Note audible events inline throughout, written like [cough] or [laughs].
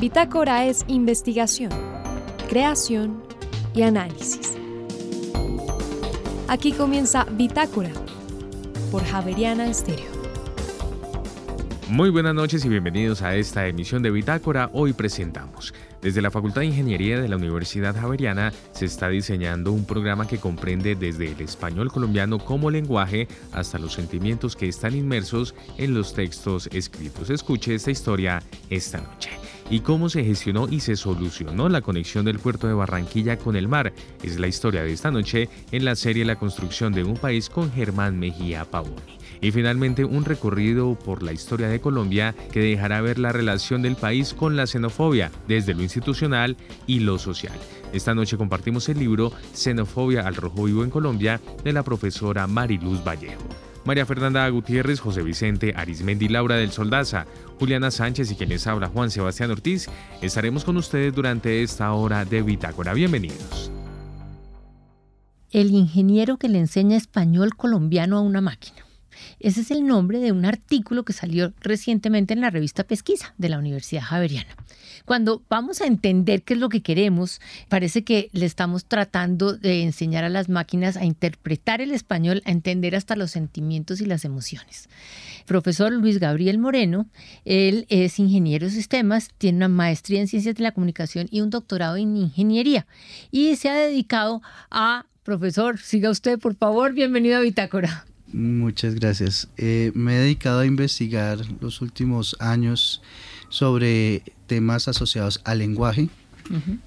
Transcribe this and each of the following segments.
Bitácora es investigación, creación y análisis. Aquí comienza Bitácora por Javeriana Estéreo. Muy buenas noches y bienvenidos a esta emisión de Bitácora. Hoy presentamos. Desde la Facultad de Ingeniería de la Universidad Javeriana se está diseñando un programa que comprende desde el español colombiano como lenguaje hasta los sentimientos que están inmersos en los textos escritos. Escuche esta historia esta noche y cómo se gestionó y se solucionó la conexión del puerto de Barranquilla con el mar. Es la historia de esta noche en la serie La construcción de un país con Germán Mejía Pavoni y finalmente un recorrido por la historia de Colombia que dejará ver la relación del país con la xenofobia desde lo institucional y lo social. Esta noche compartimos el libro Xenofobia al Rojo Vivo en Colombia de la profesora Mariluz Vallejo. María Fernanda Gutiérrez, José Vicente Arismendi, Laura del Soldaza, Juliana Sánchez y quienes habla Juan Sebastián Ortiz, estaremos con ustedes durante esta hora de Bitácora. Bienvenidos. El ingeniero que le enseña español colombiano a una máquina. Ese es el nombre de un artículo que salió recientemente en la revista Pesquisa de la Universidad Javeriana. Cuando vamos a entender qué es lo que queremos, parece que le estamos tratando de enseñar a las máquinas a interpretar el español, a entender hasta los sentimientos y las emociones. Profesor Luis Gabriel Moreno, él es ingeniero de sistemas, tiene una maestría en ciencias de la comunicación y un doctorado en ingeniería y se ha dedicado a Profesor, siga usted, por favor. Bienvenido a Bitácora. Muchas gracias. Eh, me he dedicado a investigar los últimos años sobre temas asociados al lenguaje,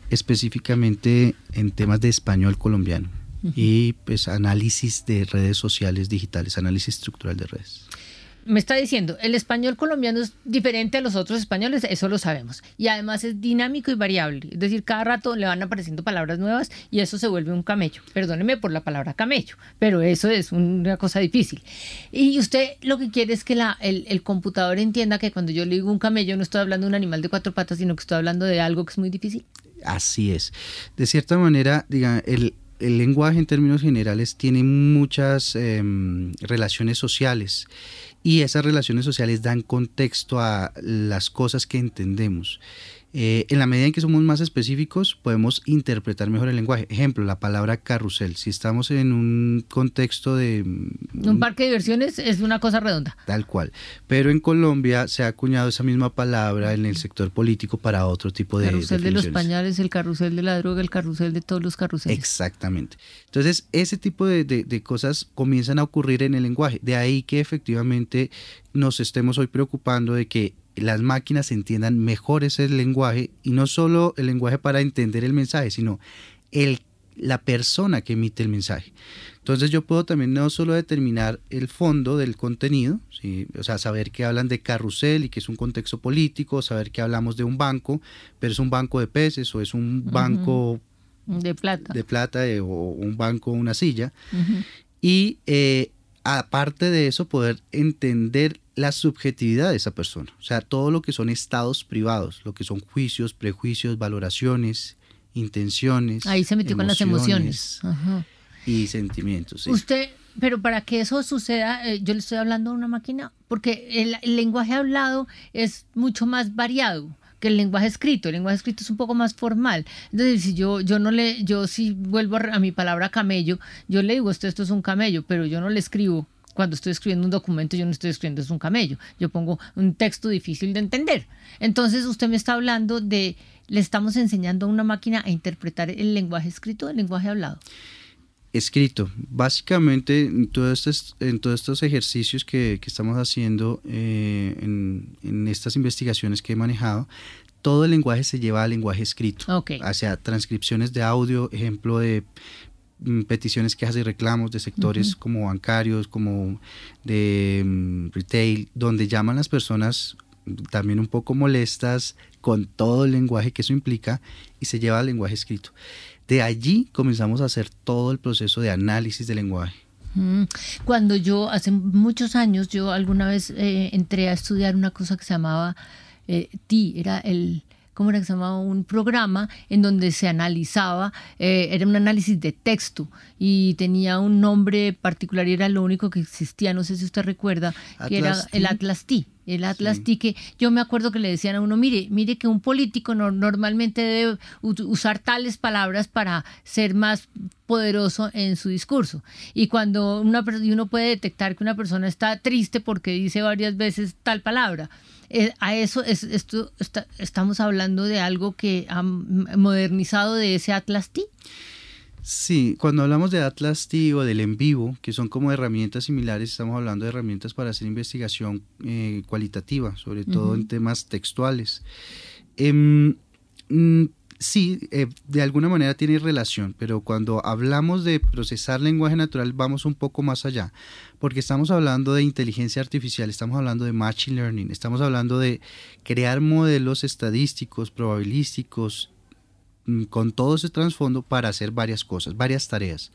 específicamente en temas de español colombiano y pues análisis de redes sociales digitales, análisis estructural de redes me está diciendo, el español colombiano es diferente a los otros españoles, eso lo sabemos. Y además es dinámico y variable. Es decir, cada rato le van apareciendo palabras nuevas y eso se vuelve un camello. Perdóneme por la palabra camello, pero eso es una cosa difícil. Y usted lo que quiere es que el, computador entienda que cuando yo le digo un camello no estoy hablando de un animal de cuatro patas, sino que estoy hablando de algo que es muy difícil. Así es. De cierta manera, diga, el, el lenguaje en términos generales tiene muchas em, relaciones sociales y esas relaciones sociales dan contexto a las cosas que entendemos. Eh, en la medida en que somos más específicos, podemos interpretar mejor el lenguaje. Ejemplo, la palabra carrusel. Si estamos en un contexto de... Mm, un, parque de diversiones es una cosa redonda. Tal cual. Pero en Colombia se ha acuñado esa misma palabra en el sector político para otro tipo de... Carrusel de los pañales, el carrusel de la droga, el carrusel de todos los carruseles. Exactamente. Entonces, ese tipo de, de cosas comienzan a ocurrir en el lenguaje. De ahí que efectivamente nos estemos hoy preocupando de que las máquinas entiendan mejor ese lenguaje y no solo el lenguaje para entender el mensaje, sino el, la persona que emite el mensaje. Entonces yo puedo también no solo determinar el fondo del contenido, o sea, saber que hablan de carrusel y que es un contexto político, saber que hablamos de un banco, pero es un banco de peces o es un banco de plata, de plata eh, o un banco, una silla. Y eh, aparte de eso, poder entender la subjetividad de esa persona, o sea, todo lo que son estados privados, lo que son juicios, prejuicios, valoraciones, intenciones. Ahí se metió con las emociones. Y sentimientos. Usted, pero para que eso suceda, eh, yo le estoy hablando a una máquina, porque el, lenguaje hablado es mucho más variado que el lenguaje escrito. El lenguaje escrito es un poco más formal. Entonces, si yo, yo no le, yo si vuelvo a, mi palabra camello, yo le digo esto, esto es un camello, pero yo no le escribo cuando estoy escribiendo un documento yo no estoy escribiendo es un camello, yo pongo un texto difícil de entender. Entonces usted me está hablando de, le estamos enseñando a una máquina a interpretar el lenguaje escrito, el lenguaje hablado. Escrito. Básicamente en todos estos, en todos estos ejercicios que, que estamos haciendo eh, en, en, estas investigaciones que he manejado, todo el lenguaje se lleva al lenguaje escrito. Hacia transcripciones de audio, ejemplo de peticiones, quejas y reclamos de sectores como bancarios, como de mm, retail, donde llaman las personas también un poco molestas con todo el lenguaje que eso implica y se lleva al lenguaje escrito. De allí comenzamos a hacer todo el proceso de análisis del lenguaje. Cuando yo, hace muchos años, yo alguna vez eh, entré a estudiar una cosa que se llamaba eh, TI, era el ¿cómo era que se llamaba? Un programa en donde se analizaba, eh, era un análisis de texto y tenía un nombre particular y era lo único que existía, no sé si usted recuerda, que era el Atlas T el Atlas T, que yo me acuerdo que le decían a uno, mire, mire que un político normalmente debe usar tales palabras para ser más poderoso en su discurso. Y cuando una, uno puede detectar que una persona está triste porque dice varias veces tal palabra, eh, a eso es, esto, estamos hablando de algo que ha modernizado de ese Atlas T. Sí, cuando hablamos de Atlas T o del en vivo, que son como herramientas similares, estamos hablando de herramientas para hacer investigación eh, cualitativa, sobre todo en temas textuales. Mm, sí, eh, de alguna manera tiene relación, pero cuando hablamos de procesar lenguaje natural vamos un poco más allá, porque estamos hablando de inteligencia artificial, estamos hablando de machine learning, estamos hablando de crear modelos estadísticos, probabilísticos, mm, con todo ese trasfondo para hacer varias cosas, varias tareas.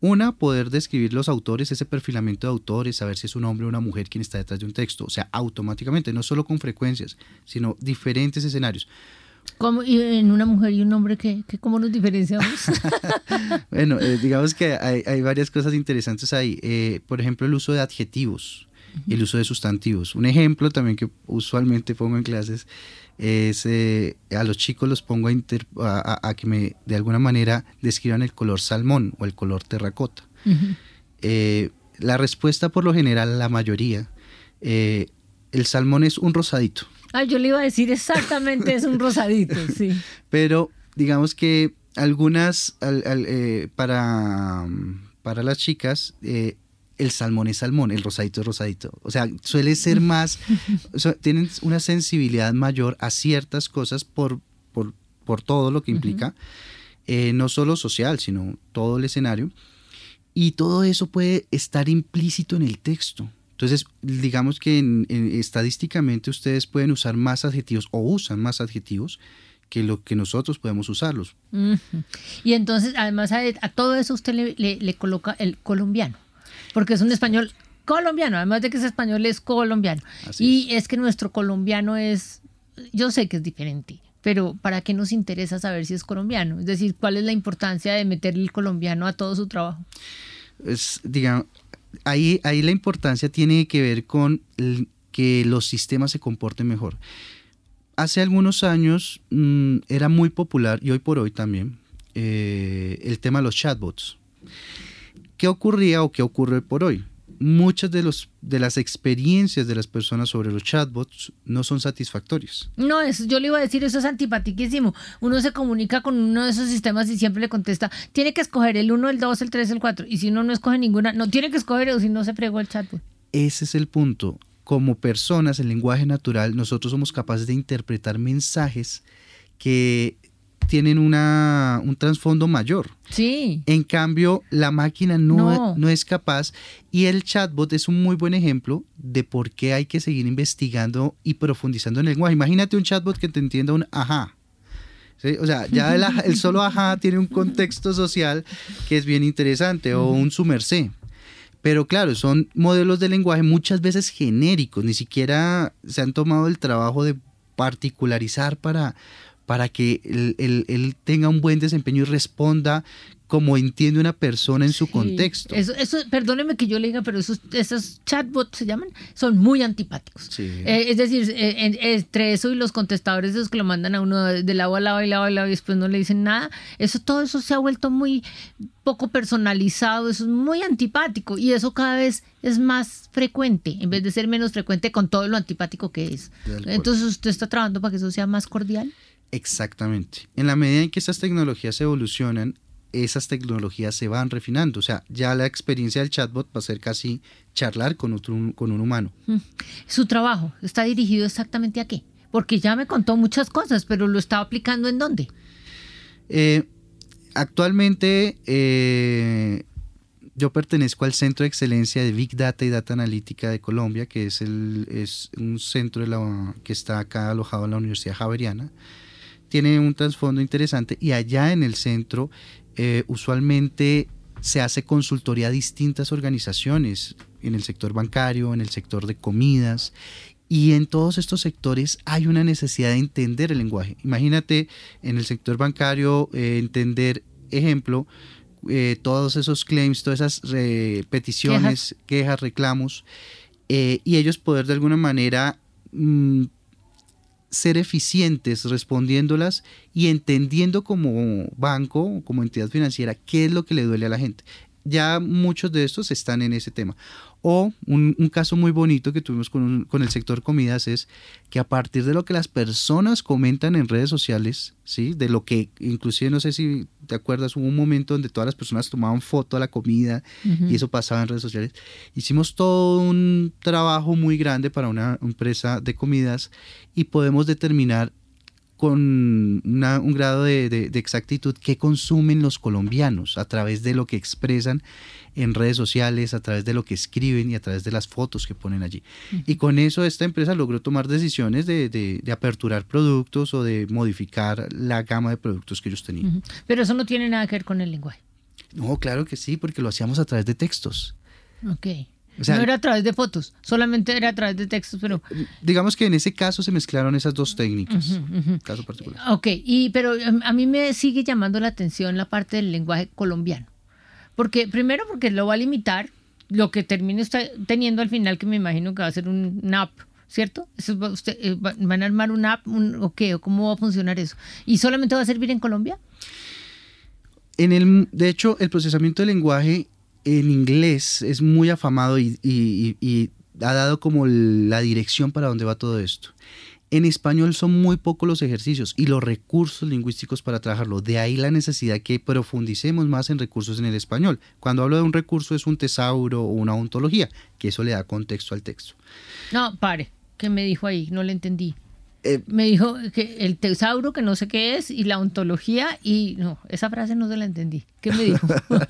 Una, poder describir los autores, ese perfilamiento de autores, saber si es un hombre o una mujer quien está detrás de un texto, o sea, automáticamente, no solo con frecuencias, sino diferentes escenarios. ¿Cómo, y en una mujer y un hombre, ¿qué, cómo nos diferenciamos? [laughs] bueno, eh, digamos que hay, varias cosas interesantes ahí. Eh, por ejemplo, el uso de adjetivos, y el uso de sustantivos. Un ejemplo también que usualmente pongo en clases es eh, a los chicos los pongo a, a, que me de alguna manera describan el color salmón o el color terracota. la respuesta por lo general, la mayoría, el salmón es un rosadito. Ah, yo le iba a decir exactamente, es un rosadito, [laughs] sí. Pero digamos que algunas, eh, para, para las chicas, eh, el salmón es salmón, el rosadito es rosadito. O sea, suele ser [laughs] más, tienen una sensibilidad mayor a ciertas cosas por, por, todo lo que implica, eh, no solo social, sino todo el escenario. Y todo eso puede estar implícito en el texto. Entonces, digamos que estadísticamente ustedes pueden usar más adjetivos o usan más adjetivos que lo que nosotros podemos usarlos. Y entonces, además a, todo eso usted le, coloca el colombiano, porque es un español colombiano, además de que es español, es colombiano. y es. que nuestro colombiano es, yo sé que es diferente, pero ¿para qué nos interesa saber si es colombiano? Es decir, ¿cuál es la importancia de meterle el colombiano a todo su trabajo? Es, digamos, ahí, ahí la importancia tiene que ver con que los sistemas se comporten mejor. Hace algunos años mm, era muy popular, y hoy por hoy también, eh, el tema de los chatbots. ¿Qué ocurría o qué ocurre por hoy? Muchas de, los, de las experiencias de las personas sobre los chatbots no son satisfactorias. No, es, yo le iba a decir, eso es antipatiquísimo. Uno se comunica con uno de esos sistemas y siempre le contesta, tiene que escoger el 1, el 2, el 3, el 4. Y si uno no escoge ninguna, no tiene que escoger o si no se fregó el chatbot. Ese es el punto. Como personas, en lenguaje natural, nosotros somos capaces de interpretar mensajes que tienen una, un trasfondo mayor. Sí. En cambio, la máquina no, no, es capaz y el chatbot es un muy buen ejemplo de por qué hay que seguir investigando y profundizando en el lenguaje. Imagínate un chatbot que te entienda un ajá. O sea, ya el, solo ajá tiene un contexto social que es bien interesante o un sumercé. Pero claro, son modelos de lenguaje muchas veces genéricos, ni siquiera se han tomado el trabajo de particularizar para, para que él, tenga un buen desempeño y responda como entiende una persona en su contexto. Eso, eso, perdóneme que yo le diga, pero esos, esos chatbots se llaman, son muy antipáticos. Eh, es decir, eh, entre eso y los contestadores esos que lo mandan a uno de lado a lado y lado a lado y después no le dicen nada, eso todo eso se ha vuelto muy poco personalizado, eso es muy antipático y eso cada vez es más frecuente en vez de ser menos frecuente con todo lo antipático que es. Entonces, ¿usted está trabajando para que eso sea más cordial? Exactamente. En la medida en que estas tecnologías evolucionan, esas tecnologías se van refinando. O sea, ya la experiencia del chatbot va a ser casi charlar con, otro, con un humano. ¿Su trabajo está dirigido exactamente a qué? Porque ya me contó muchas cosas, pero ¿lo está aplicando en dónde? Eh, actualmente eh, yo pertenezco al Centro de Excelencia de Big Data y Data Analítica de Colombia, que es, el, es un centro que está acá alojado en la Universidad Javeriana tiene un trasfondo interesante y allá en el centro eh, usualmente se hace consultoría a distintas organizaciones en el sector bancario, en el sector de comidas Y en todos estos sectores hay una necesidad de entender el lenguaje. Imagínate en el sector bancario eh, entender, ejemplo, eh, todos esos claims, todas esas peticiones, quejas, reclamos, y ellos poder de alguna manera mm, ser eficientes respondiéndolas y entendiendo como banco, como entidad financiera, qué es lo que le duele a la gente. Ya muchos de estos están en ese tema. O un, caso muy bonito que tuvimos con, el sector comidas es que a partir de lo que las personas comentan en redes sociales, ¿sí? de lo que inclusive no sé si te acuerdas, hubo un momento donde todas las personas tomaban foto a la comida y eso pasaba en redes sociales. Hicimos todo un trabajo muy grande para una empresa de comidas y podemos determinar con un grado de, exactitud qué consumen los colombianos a través de lo que expresan en redes sociales, a través de lo que escriben y a través de las fotos que ponen allí. Y con eso esta empresa logró tomar decisiones de, aperturar productos o de modificar la gama de productos que ellos tenían. Pero eso no tiene nada que ver con el lenguaje. No, claro que sí, porque lo hacíamos a través de textos. Ok no era a través de fotos, solamente era a través de textos, pero... Digamos que en ese caso se mezclaron esas dos técnicas, caso particular. Ok, y, pero em, a mí me sigue llamando la atención la parte del lenguaje colombiano. Porque, primero porque lo va a limitar, lo que termine usted teniendo al final, que me imagino que va a ser un app, ¿cierto? usted, eh, ¿Van a armar un app o qué? ¿O cómo va a funcionar eso? ¿Y solamente va a servir en Colombia? En el, de hecho, el procesamiento del lenguaje en inglés es muy afamado y, ha dado como la dirección para dónde va todo esto. En español son muy pocos los ejercicios y los recursos lingüísticos para trabajarlo. De ahí la necesidad que profundicemos más en recursos en el español. Cuando hablo de un recurso es un tesauro o una ontología, que eso le da contexto al texto. No, pare, ¿qué me dijo ahí? No le entendí. Eh, me dijo que el tesauro, que no sé qué es, y la ontología, y no, esa frase no se la entendí. ¿Qué me dijo?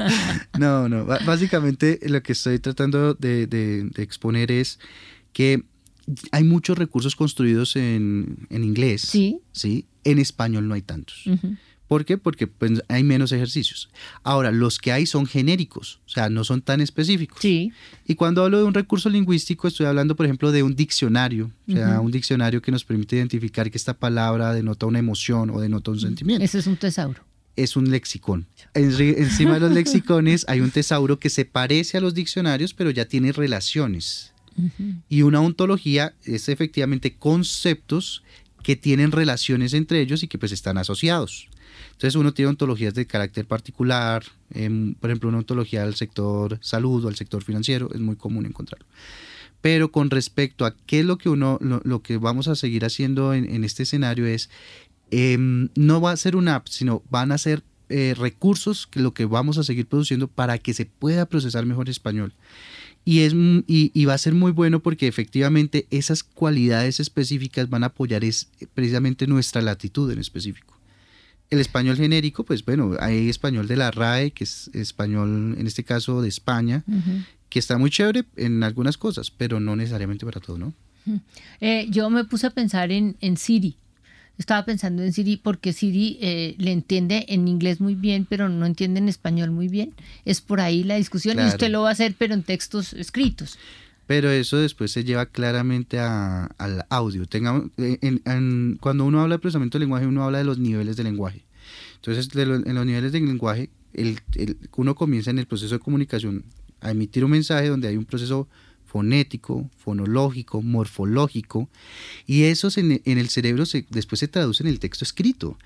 [laughs] no, no, básicamente lo que estoy tratando de, exponer es que hay muchos recursos construidos en, inglés, sí. sí, en español no hay tantos. ¿Por qué? Porque pues, hay menos ejercicios. Ahora, los que hay son genéricos, o sea, no son tan específicos. Sí. Y cuando hablo de un recurso lingüístico, estoy hablando, por ejemplo, de un diccionario, o sea, un diccionario que nos permite identificar que esta palabra denota una emoción o denota un sentimiento. Ese es un tesauro. Es un lexicón. encima de los [laughs] lexicones hay un tesauro que se parece a los diccionarios, pero ya tiene relaciones. Y una ontología es efectivamente conceptos que tienen relaciones entre ellos y que pues están asociados. Entonces uno tiene ontologías de carácter particular, em, por ejemplo una ontología del sector salud o del sector financiero, es muy común encontrarlo. Pero con respecto a qué es lo que uno, lo, que vamos a seguir haciendo en, este escenario es, em, no va a ser una app, sino van a ser eh, recursos que lo que vamos a seguir produciendo para que se pueda procesar mejor español. Y, es, y, va a ser muy bueno porque efectivamente esas cualidades específicas van a apoyar es, precisamente nuestra latitud en específico. El español genérico, pues bueno, hay español de la RAE, que es español, en este caso de España, que está muy chévere en algunas cosas, pero no necesariamente para todo, ¿no? Eh, yo me puse a pensar en, en Siri. Estaba pensando en Siri porque Siri eh, le entiende en inglés muy bien, pero no entiende en español muy bien. Es por ahí la discusión y usted lo va a hacer, pero en textos escritos pero eso después se lleva claramente al audio. Tengamos, en, cuando uno habla de procesamiento de lenguaje, uno habla de los niveles de lenguaje. Entonces, en los niveles de lenguaje, el, uno comienza en el proceso de comunicación a emitir un mensaje donde hay un proceso fonético, fonológico, morfológico, y esos en, el cerebro se, después se traduce en el texto escrito.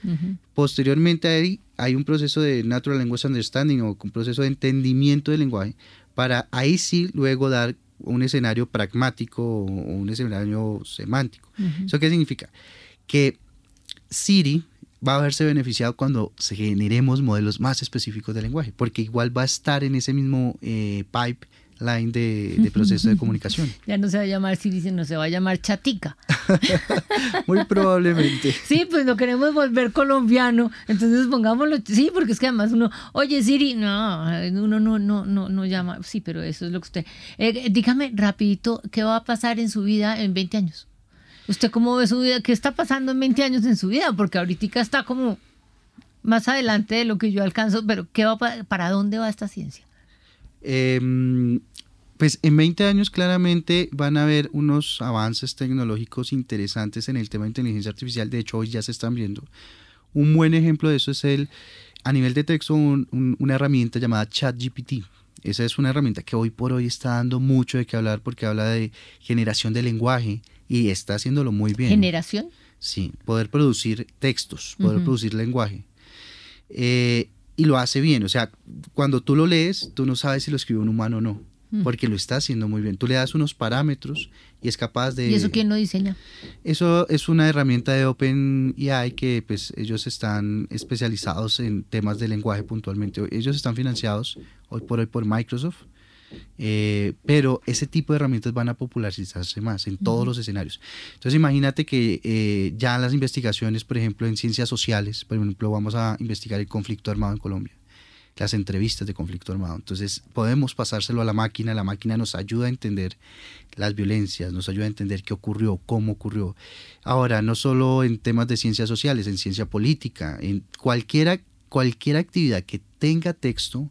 Posteriormente ahí hay un proceso de Natural Language Understanding o un proceso de entendimiento del lenguaje para ahí sí luego dar un escenario pragmático o un escenario semántico. ¿Eso qué significa? Que Siri va a verse beneficiado cuando se generemos modelos más específicos de lenguaje, porque igual va a estar en ese mismo eh, pipeline de, proceso de [laughs] comunicación. Ya no se va a llamar Siri, sino se va a llamar Chatica. [laughs] Muy probablemente. Sí, pues lo queremos volver colombiano, entonces pongámoslo, sí, porque es que además uno, oye Siri, no, uno no, no, no, no llama, sí, pero eso es lo que usted... Eh, dígame rapidito, ¿qué va a pasar en su vida en 20 años? ¿Usted cómo ve su vida? ¿Qué está pasando en 20 años en su vida? Porque ahorita está como más adelante de lo que yo alcanzo, pero ¿qué va para, dónde va esta ciencia? Em, Pues en 20 años claramente van a haber unos avances tecnológicos interesantes en el tema de inteligencia artificial. De hecho, hoy ya se están viendo. Un buen ejemplo de eso es el, a nivel de texto, una herramienta llamada ChatGPT. Esa es una herramienta que hoy por hoy está dando mucho de qué hablar porque habla de generación de lenguaje y está haciéndolo muy bien. ¿Generación? Sí, poder producir textos, poder producir lenguaje. Eh, y lo hace bien, o sea, cuando tú lo lees, tú no sabes si lo escribió un humano o no. Porque lo está haciendo muy bien. Tú le das unos parámetros y es capaz de... ¿Y eso quién lo diseña? Eso es una herramienta de OpenAI que pues ellos están especializados en temas de lenguaje puntualmente. Ellos están financiados hoy por hoy por Microsoft eh, pero ese tipo de herramientas van a popularizarse más en todos los escenarios. Entonces imagínate que eh, ya las investigaciones, por ejemplo, en ciencias sociales, por ejemplo, vamos a investigar el conflicto armado en Colombia, las entrevistas de conflicto armado. Entonces podemos pasárselo a la máquina, la máquina nos ayuda a entender las violencias, nos ayuda a entender qué ocurrió, cómo ocurrió. Ahora, no solo en temas de ciencias sociales, en ciencia política, en cualquiera, cualquier actividad que tenga texto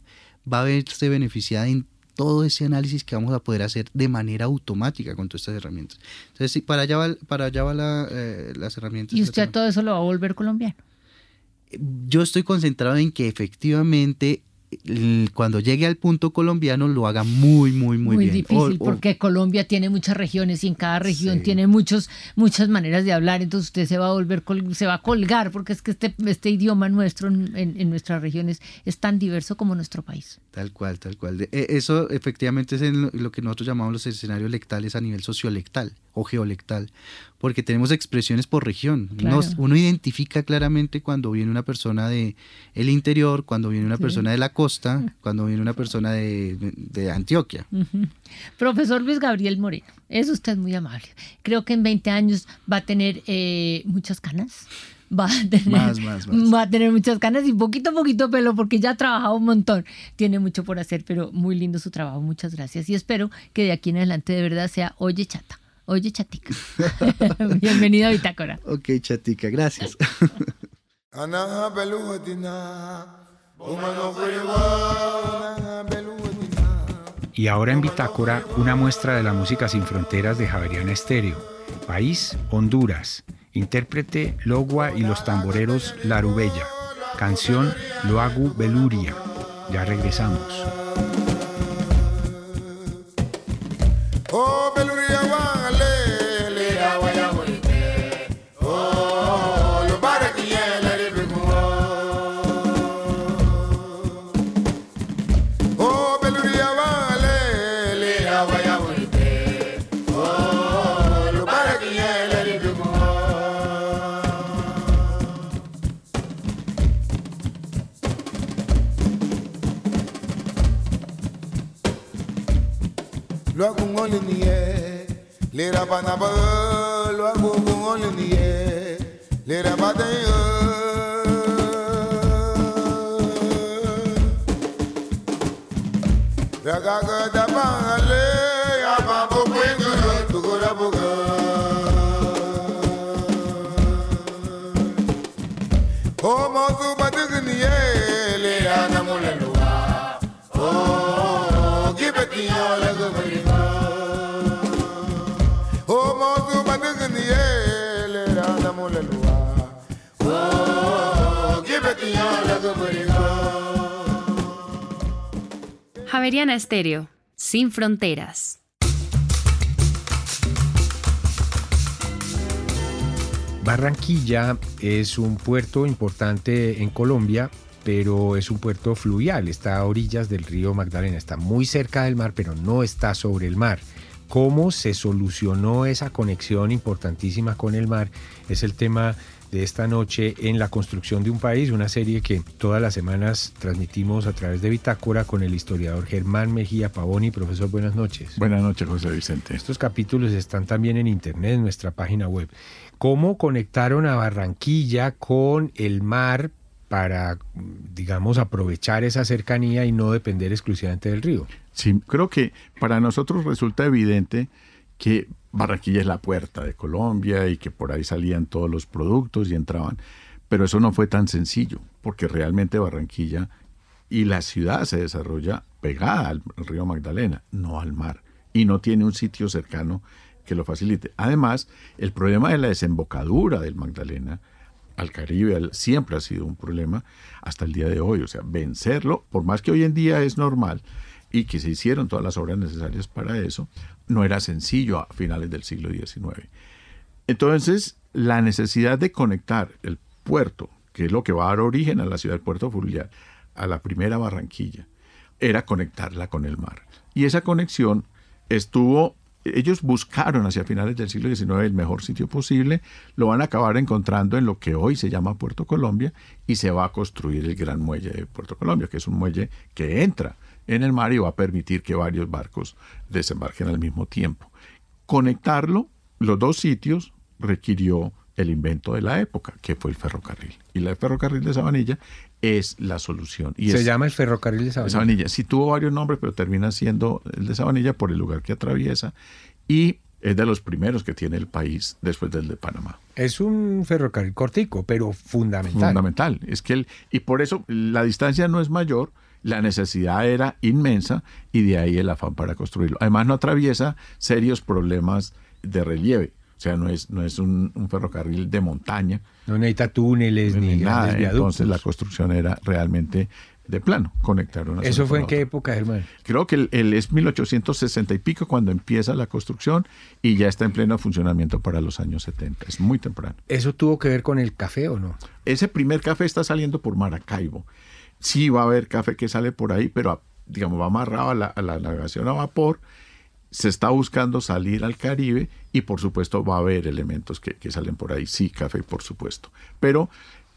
va a verse beneficiada en todo ese análisis que vamos a poder hacer de manera automática con todas estas herramientas. Entonces, sí, para allá va, para allá va la, eh, las herramientas. ¿Y usted todo eso lo va a volver colombiano? Yo estoy concentrado en que efectivamente cuando llegue al punto colombiano lo haga muy, muy, muy, bien. Muy difícil porque Colombia tiene muchas regiones y en cada región tiene muchos, muchas maneras de hablar, entonces usted se va a volver, se va a colgar porque es que este, este idioma nuestro en, en nuestras regiones es tan diverso como nuestro país. Tal cual, tal cual. E, eso efectivamente es lo que nosotros llamamos los escenarios lectales a nivel sociolectal o geolectal, porque tenemos expresiones por región. uno identifica claramente cuando viene una persona de el interior, cuando viene una persona de la costa, cuando viene una persona de, Antioquia. Profesor Luis Gabriel Moreno, es usted muy amable. Creo que en 20 años va a tener eh, muchas canas va a tener, va a tener muchas canas y poquito a poquito pelo porque ya ha trabajado un montón. Tiene mucho por hacer, pero muy lindo su trabajo. Muchas gracias y espero que de aquí en adelante de verdad sea Oye Chata. Oye Chatica. [laughs] Bienvenido a Bitácora. Ok, Chatica, gracias. [laughs] Y ahora en Bitácora, una muestra de la música sin fronteras de Javeriana Estéreo. País, Honduras. Intérprete Logua y los tamboreros Larubella. Canción Loagu Beluria. Ya regresamos. Estéreo, sin fronteras. Barranquilla es un puerto importante en Colombia, pero es un puerto fluvial, está a orillas del río Magdalena, está muy cerca del mar, pero no está sobre el mar. ¿Cómo se solucionó esa conexión importantísima con el mar? Es el tema de esta noche en La construcción de un país, una serie que todas las semanas transmitimos a través de Bitácora con el historiador Germán Mejía Pavoni. Profesor, buenas noches. Buenas noches, José Vicente. Estos capítulos están también en internet, en nuestra página web. ¿Cómo conectaron a Barranquilla con el mar para, digamos, aprovechar esa cercanía y no depender exclusivamente del río? Sí, creo que para nosotros resulta evidente que Barranquilla es la puerta de Colombia y que por ahí salían todos los productos y entraban. Pero eso no fue tan sencillo, porque realmente Barranquilla Y la ciudad se desarrolla pegada al río Magdalena, no al mar. Y no tiene un sitio cercano que lo facilite. Además, el problema de la desembocadura del Magdalena al Caribe siempre ha sido un problema hasta el día de hoy. O sea, vencerlo, por más que hoy en día es normal y que se hicieron todas las obras necesarias para eso, no era sencillo a finales del siglo XIX. Entonces, la necesidad de conectar el puerto, que es lo que va a dar origen a la ciudad del Puerto Fluvial, a la primera Barranquilla, era conectarla con el mar. Y esa conexión estuvo, ellos buscaron hacia finales del siglo XIX el mejor sitio posible, lo van a acabar encontrando en lo que hoy se llama Puerto Colombia y se va a construir el gran muelle de Puerto Colombia, que es un muelle que entra en el mar y va a permitir que varios barcos desembarquen al mismo tiempo. Conectarlo, los dos sitios, requirió el invento de la época, que fue el ferrocarril. Y la ferrocarril de Sabanilla es la solución. Y Se llama el ferrocarril de Sabanilla. Sabanilla. Sí tuvo varios nombres, pero termina siendo el de Sabanilla por el lugar que atraviesa y es de los primeros que tiene el país después del de Panamá. Es un ferrocarril cortico, pero fundamental. Fundamental. Es que el, y por eso la distancia no es mayor, la necesidad era inmensa y de ahí el afán para construirlo. Además no atraviesa serios problemas de relieve. O sea, no es, no es un, ferrocarril de montaña. No necesita túneles ni, nada. Entonces la construcción era realmente de plano, conectaron. ¿Eso fue en qué época, Germán? Creo que el, es 1860 y pico cuando empieza la construcción y ya está en pleno funcionamiento para los años 70. Es muy temprano. ¿Eso tuvo que ver con el café o no? Ese primer café está saliendo por Maracaibo. Sí va a haber café que sale por ahí, pero digamos va amarrado a la, a la navegación a vapor se está buscando salir al Caribe y por supuesto va a haber elementos que, salen por ahí, sí, café por supuesto. Pero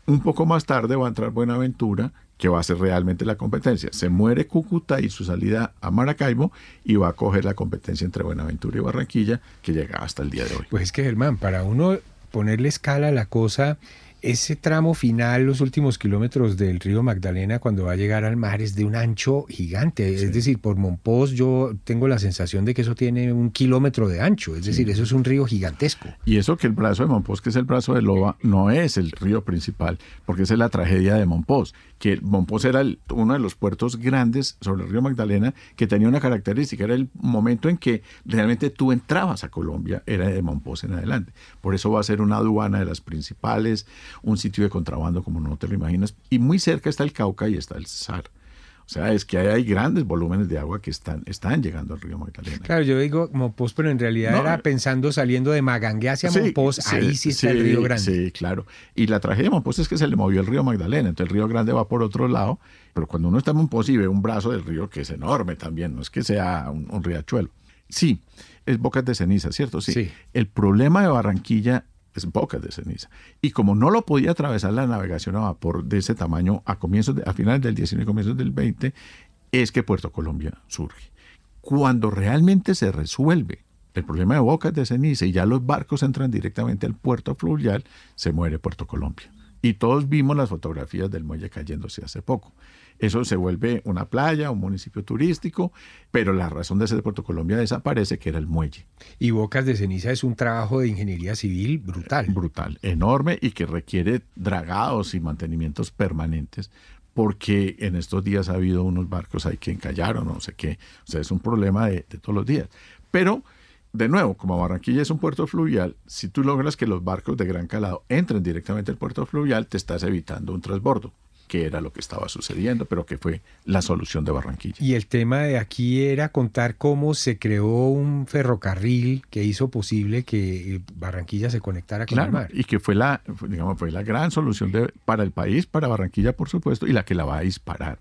un poco más tarde va a entrar Buenaventura, que va a ser realmente la competencia. Se muere Cúcuta y su salida a Maracaibo y va a coger la competencia entre Buenaventura y Barranquilla, que llega hasta el día de hoy. Pues es que Germán, para uno ponerle escala a la cosa, ese tramo final, los últimos kilómetros del río Magdalena, cuando va a llegar al mar, es de un ancho gigante. Es decir, por Monpós yo tengo la sensación de que eso tiene un kilómetro de ancho. Es decir, eso es un río gigantesco. Y eso que el brazo de Monpós, que es el brazo de Loba, no es el río principal, porque esa es la tragedia de Monpós que Monpós era uno de los puertos grandes sobre el río Magdalena que tenía una característica, era el momento en que realmente tú entrabas a Colombia, era de Monpós en adelante. Por eso va a ser una aduana de las principales, un sitio de contrabando como no te lo imaginas, y muy cerca está el Cauca y está el Cesar. O sea, es que hay, grandes volúmenes de agua que están, están llegando al río Magdalena. Claro, yo digo Monpós, pero en realidad era pensando saliendo de Magangue hacia sí, ahí sí está el río Grande. Sí, claro. Y la tragedia de Monpós es que se le movió el río Magdalena, entonces el río Grande va por otro lado, pero cuando uno está en Monpós y ve un brazo del río que es enorme también, no es que sea un, un riachuelo. Sí, es bocas de ceniza, ¿cierto? Sí. sí. El problema de Barranquilla es bocas de ceniza. Y como no lo podía atravesar la navegación a vapor de ese tamaño a comienzos a finales del 19 y comienzos del 20, es que Puerto Colombia surge. Cuando realmente se resuelve el problema de bocas de ceniza y ya los barcos entran directamente al puerto fluvial, se muere Puerto Colombia. Y todos vimos las fotografías del muelle cayéndose hace poco. Eso se vuelve una playa, un municipio turístico, pero la razón de ser de Puerto Colombia desaparece, que era el muelle. Y Bocas de Ceniza es un trabajo de ingeniería civil brutal. Brutal, enorme y que requiere dragados y mantenimientos permanentes porque en estos días ha habido unos barcos ahí que encallaron, no sé qué. O sea, es un problema de, de todos los días. Pero de nuevo, como Barranquilla es un puerto fluvial, si tú logras que los barcos de gran calado entren directamente al puerto fluvial, te estás evitando un transbordo que era lo que estaba sucediendo, pero que fue la solución de Barranquilla. Y el tema de aquí era contar cómo se creó un ferrocarril que hizo posible que eh, Barranquilla se conectara con el mar. Y que fue la, digamos, fue la gran solución de, para el país, para Barranquilla, por supuesto, y la que la va a disparar.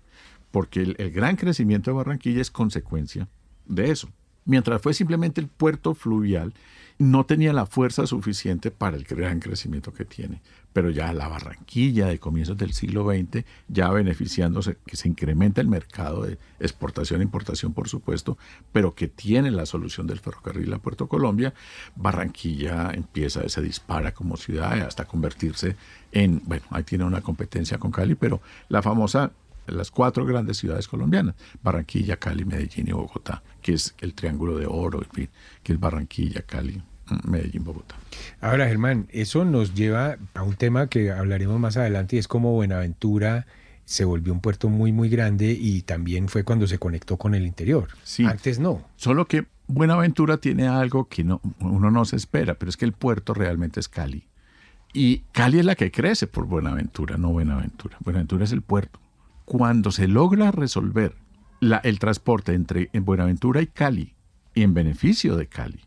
Porque el, el gran crecimiento de Barranquilla es consecuencia de eso. Mientras fue simplemente el puerto fluvial, no tenía la fuerza suficiente para el gran crecimiento que tiene. Pero ya la Barranquilla de comienzos del siglo XX, ya beneficiándose, que se incrementa el mercado de exportación e importación, por supuesto, pero que tiene la solución del ferrocarril a Puerto Colombia, Barranquilla empieza, se dispara como ciudad hasta convertirse en, bueno, ahí tiene una competencia con Cali, pero la famosa las cuatro grandes ciudades colombianas, Barranquilla, Cali, Medellín y Bogotá, que es el triángulo de oro, en fin, que es Barranquilla, Cali, Medellín, Bogotá. Ahora, Germán, eso nos lleva a un tema que hablaremos más adelante y es como Buenaventura se volvió un puerto muy, muy grande y también fue cuando se conectó con el interior. Sí. Antes no. Solo que Buenaventura tiene algo que no, uno no se espera, pero es que el puerto realmente es Cali. Y Cali es la que crece por Buenaventura, no Buenaventura. Buenaventura es el puerto. Cuando se logra resolver la- el transporte entre en Buenaventura y Cali, y en beneficio de Cali,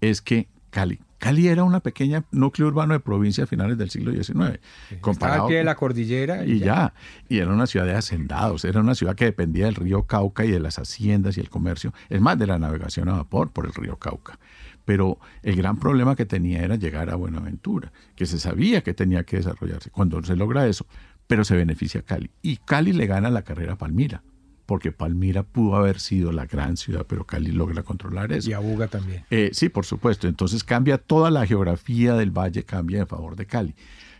es que Cali, Cali era una pequeña núcleo urbano de provincia a finales del siglo XIX. Estaba comparado pie de la cordillera y ya. Y era una ciudad de hacendados, era una ciudad que dependía del río Cauca y de las haciendas y el comercio, es más, de la navegación a vapor por el río Cauca. Pero el gran problema que tenía era llegar a Buenaventura, que se sabía que tenía que desarrollarse. Cuando se logra eso, pero se beneficia a Cali. Y Cali le gana la carrera a Palmira, porque Palmira pudo haber sido la gran ciudad, pero Cali logra controlar eso. y a Buga también. Eh, sí, por supuesto. Entonces cambia toda la geografía del valle, cambia en favor de Cali.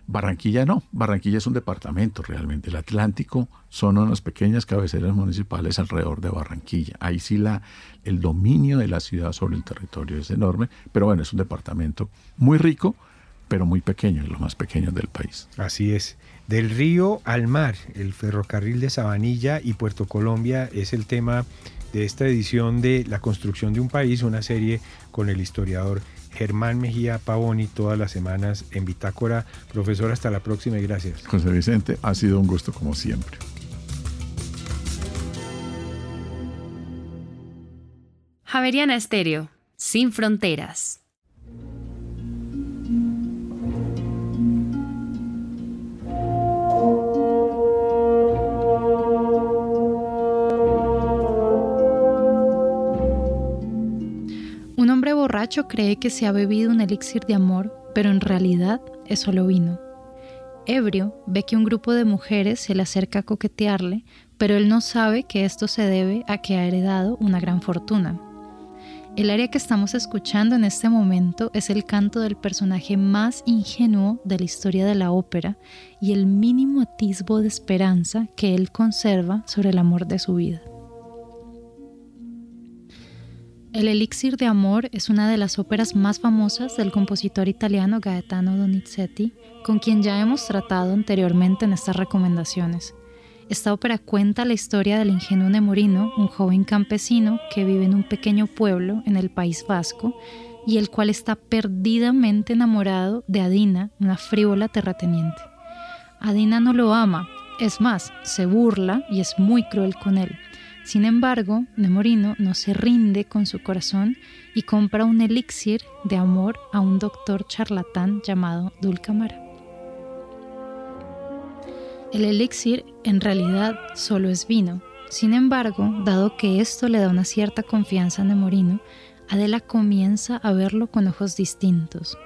Barranquilla no. Barranquilla es un departamento realmente. El Atlántico son unas pequeñas cabeceras municipales alrededor de Barranquilla. Ahí sí la, el dominio de la ciudad sobre el territorio es enorme, pero bueno, es un departamento muy rico, pero muy pequeño, es lo más pequeño del país. Así es. Del río al mar, el ferrocarril de Sabanilla y Puerto Colombia es el tema de esta edición de La construcción de un país, una serie con el historiador Germán Mejía Pavoni todas las semanas en Bitácora. Profesor, hasta la próxima y gracias. José Vicente, ha sido un gusto como siempre. Javeriana Estéreo, sin fronteras. Borracho cree que se ha bebido un elixir de amor, pero en realidad es solo vino. Ebrio ve que un grupo de mujeres se le acerca a coquetearle, pero él no sabe que esto se debe a que ha heredado una gran fortuna. El área que estamos escuchando en este momento es el canto del personaje más ingenuo de la historia de la ópera y el mínimo atisbo de esperanza que él conserva sobre el amor de su vida. El Elixir de Amor es una de las óperas más famosas del compositor italiano Gaetano Donizetti, con quien ya hemos tratado anteriormente en estas recomendaciones. Esta ópera cuenta la historia del ingenuo Nemorino, un joven campesino que vive en un pequeño pueblo en el País Vasco y el cual está perdidamente enamorado de Adina, una frívola terrateniente. Adina no lo ama, es más, se burla y es muy cruel con él. Sin embargo, Nemorino no se rinde con su corazón y compra un elixir de amor a un doctor charlatán llamado Dulcamara. El elixir en realidad solo es vino. Sin embargo, dado que esto le da una cierta confianza a Nemorino, Adela comienza a verlo con ojos distintos.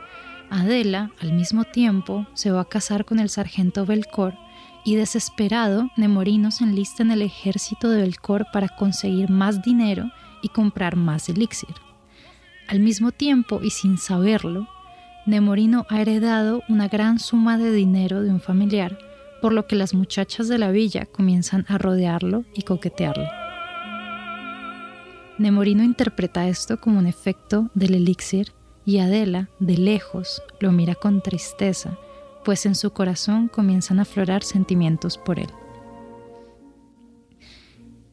Adela, al mismo tiempo, se va a casar con el sargento Belcor y desesperado, Nemorino se enlista en el ejército de Belcor para conseguir más dinero y comprar más elixir. Al mismo tiempo, y sin saberlo, Nemorino ha heredado una gran suma de dinero de un familiar, por lo que las muchachas de la villa comienzan a rodearlo y coquetearle. Nemorino interpreta esto como un efecto del elixir y Adela, de lejos, lo mira con tristeza, pues en su corazón comienzan a aflorar sentimientos por él.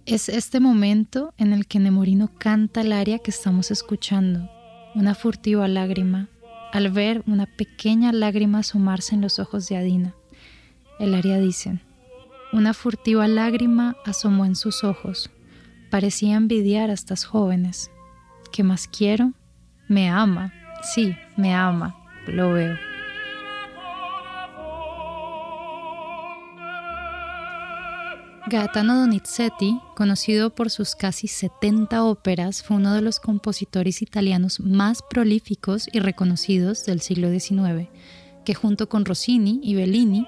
Es este momento en el que Nemorino canta el aria que estamos escuchando, una furtiva lágrima, al ver una pequeña lágrima asomarse en los ojos de Adina. El aria dice, una furtiva lágrima asomó en sus ojos, parecía envidiar a estas jóvenes. ¿Qué más quiero? Me ama, sí, me ama, lo veo. Gaetano Donizetti, conocido por sus casi 70 óperas, fue uno de los compositores italianos más prolíficos y reconocidos del siglo XIX, que junto con Rossini y Bellini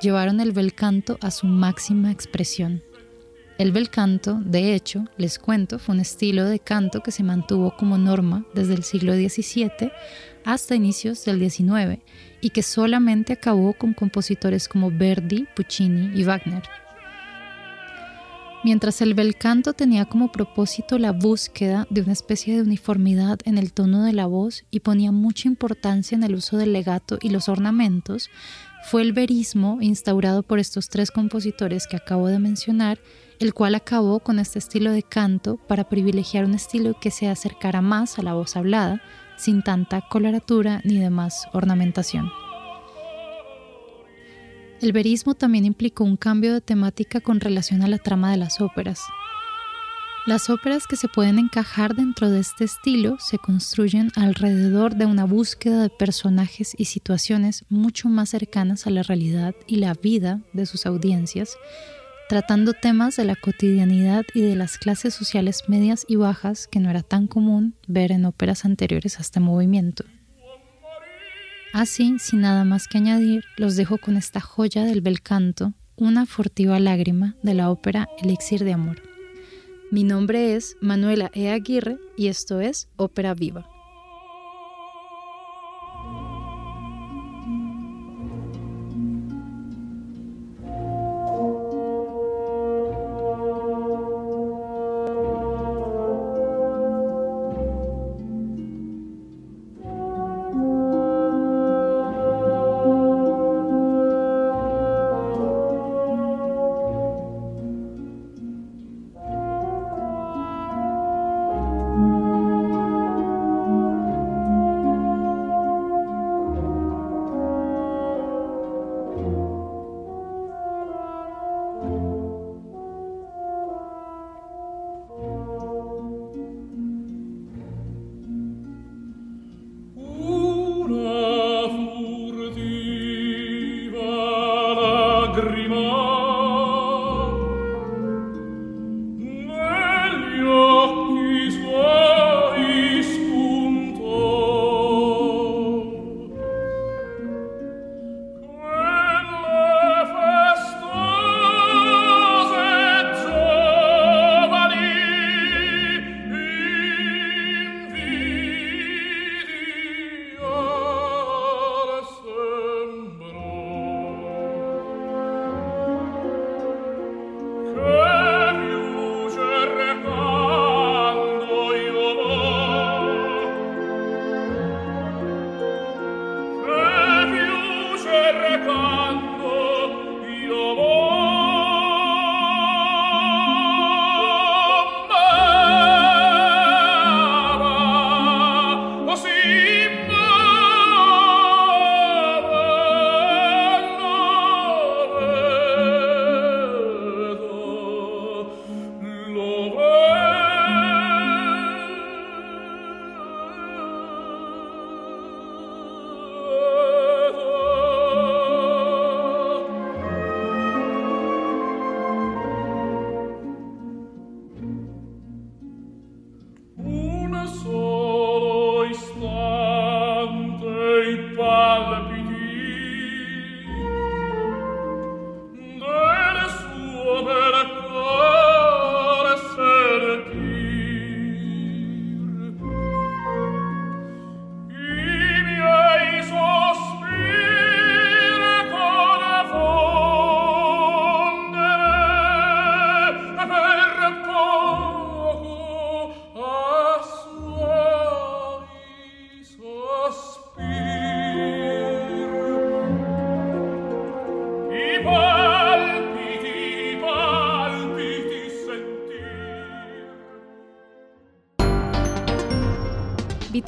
llevaron el bel canto a su máxima expresión. El bel canto, de hecho, les cuento, fue un estilo de canto que se mantuvo como norma desde el siglo XVII hasta inicios del XIX y que solamente acabó con compositores como Verdi, Puccini y Wagner. Mientras el bel canto tenía como propósito la búsqueda de una especie de uniformidad en el tono de la voz y ponía mucha importancia en el uso del legato y los ornamentos, fue el verismo instaurado por estos tres compositores que acabo de mencionar, el cual acabó con este estilo de canto para privilegiar un estilo que se acercara más a la voz hablada, sin tanta coloratura ni demás ornamentación. El verismo también implicó un cambio de temática con relación a la trama de las óperas. Las óperas que se pueden encajar dentro de este estilo se construyen alrededor de una búsqueda de personajes y situaciones mucho más cercanas a la realidad y la vida de sus audiencias, tratando temas de la cotidianidad y de las clases sociales medias y bajas que no era tan común ver en óperas anteriores a este movimiento. Así, sin nada más que añadir, los dejo con esta joya del bel canto, una furtiva lágrima de la ópera Elixir de Amor. Mi nombre es Manuela E. Aguirre y esto es Ópera Viva.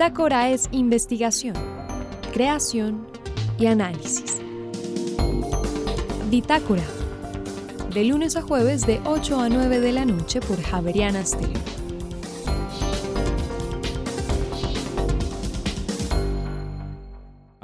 Bitácora es investigación, creación y análisis. Bitácora, de lunes a jueves de 8 a 9 de la noche por Javeriana Stereo.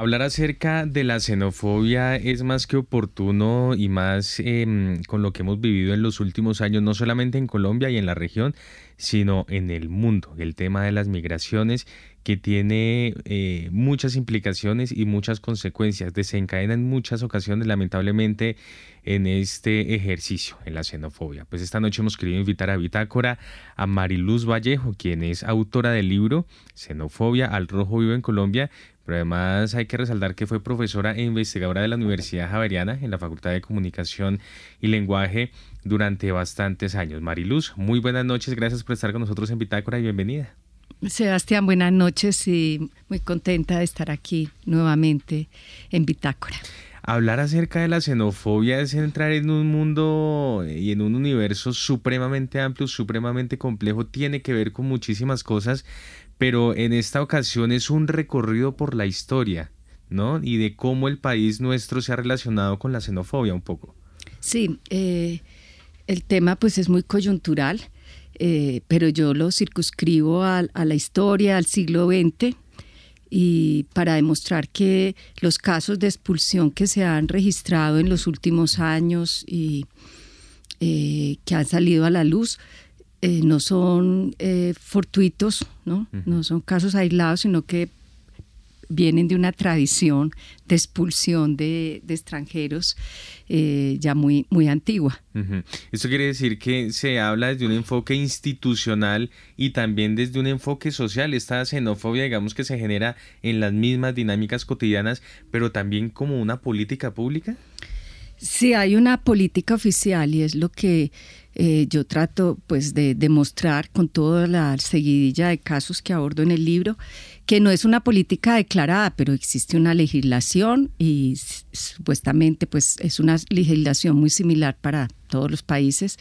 Hablar acerca de la xenofobia es más que oportuno y más em, con lo que hemos vivido en los últimos años, no solamente en Colombia y en la región, sino en el mundo. El tema de las migraciones que tiene eh, muchas implicaciones y muchas consecuencias, desencadena en muchas ocasiones lamentablemente en este ejercicio, en la xenofobia. Pues esta noche hemos querido invitar a Bitácora a Mariluz Vallejo, quien es autora del libro Xenofobia al Rojo Vivo en Colombia, pero además hay que resaltar que fue profesora e investigadora de la Universidad Javeriana en la Facultad de Comunicación y Lenguaje durante bastantes años. Mariluz, muy buenas noches, gracias por estar con nosotros en Bitácora y bienvenida. Sebastián, buenas noches y muy contenta de estar aquí nuevamente en Bitácora. Hablar acerca de la xenofobia es entrar en un mundo y en un universo supremamente amplio, supremamente complejo, tiene que ver con muchísimas cosas, pero en esta ocasión es un recorrido por la historia, ¿no? Y de cómo el país nuestro se ha relacionado con la xenofobia un poco. Sí, eh, el tema pues es muy coyuntural, eh, pero yo lo circunscribo a, la historia, al siglo XX y para demostrar que los casos de expulsión que se han registrado en los últimos años y eh, que han salido a la luz eh, no son eh, fortuitos, ¿no? no son casos aislados, sino que vienen de una tradición de expulsión de, extranjeros eh, ya muy, muy antigua. Esto quiere decir que se habla desde un enfoque institucional y también desde un enfoque social. Esta xenofobia, digamos que se genera en las mismas dinámicas cotidianas, pero también como una política pública. Sí, hay una política oficial y es lo que eh, yo trato pues de demostrar con toda la seguidilla de casos que abordo en el libro que no es una política declarada, pero existe una legislación y supuestamente pues es una legislación muy similar para todos los países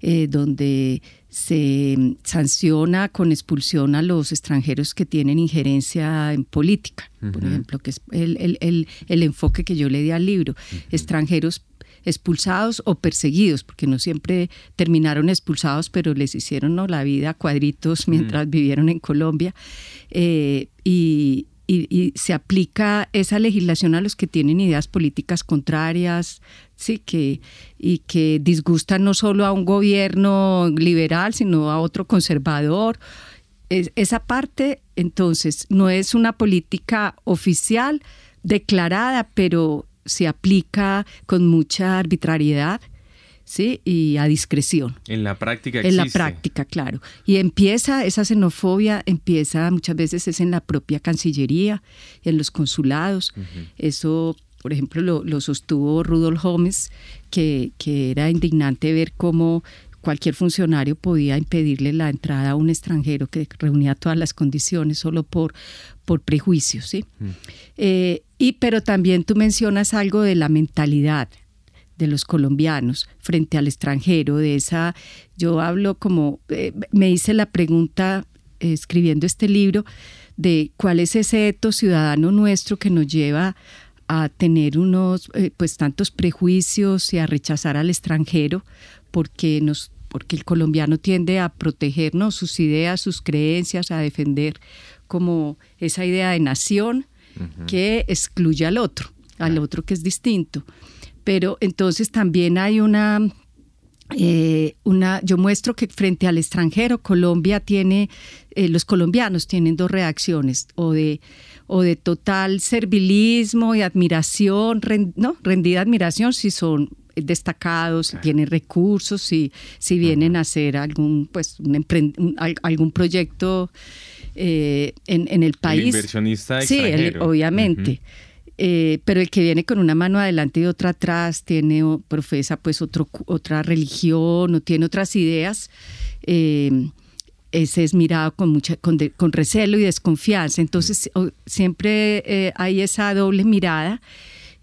eh, donde se sanciona con expulsión a los extranjeros que tienen injerencia en política, por ejemplo, que es el, el, enfoque que yo le di al libro, extranjeros expulsados o perseguidos, porque no siempre terminaron expulsados, pero les hicieron ¿no? la vida a cuadritos mientras vivieron en Colombia. Eh, y, se aplica esa legislación a los que tienen ideas políticas contrarias, sí, que, y que disgustan no solo a un gobierno liberal, sino a otro conservador. esa parte, entonces, no es una política oficial declarada, pero se aplica con mucha arbitrariedad. ¿Sí? y a discreción. En la práctica En la práctica, claro. Y empieza, esa xenofobia empieza muchas veces es en la propia Cancillería, en los consulados. Eso, por ejemplo, lo, sostuvo Rudolf Holmes, que, que era indignante ver cómo cualquier funcionario podía impedirle la entrada a un extranjero que reunía todas las condiciones solo por, por prejuicios. ¿sí? Mm. Eh, y, pero también tú mencionas algo de la mentalidad de los colombianos frente al extranjero, de esa, yo hablo como, eh, me hice la pregunta eh, escribiendo este libro de cuál es ese eto ciudadano nuestro que nos lleva a tener unos pues tantos prejuicios y a rechazar al extranjero porque nos porque el colombiano tiende a protegernos sus ideas, sus creencias, a defender como esa idea de nación que excluye al otro, al otro que es distinto. Pero entonces también hay una, eh, una, yo muestro que frente al extranjero, Colombia tiene, eh, los colombianos tienen dos reacciones, o de, o de total servilismo y admiración, no, rendida admiración si son destacados, tienen recursos, y si vienen a hacer algún, pues, un, algún proyecto eh, en, el país. inversionista Sí, obviamente. Eh, pero el que viene con una mano adelante y otra atrás, tiene, profesa pues otro, otra religión o tiene otras ideas, eh, ese es mirado con, mucha, con, con, recelo y desconfianza. Entonces siempre hay esa doble mirada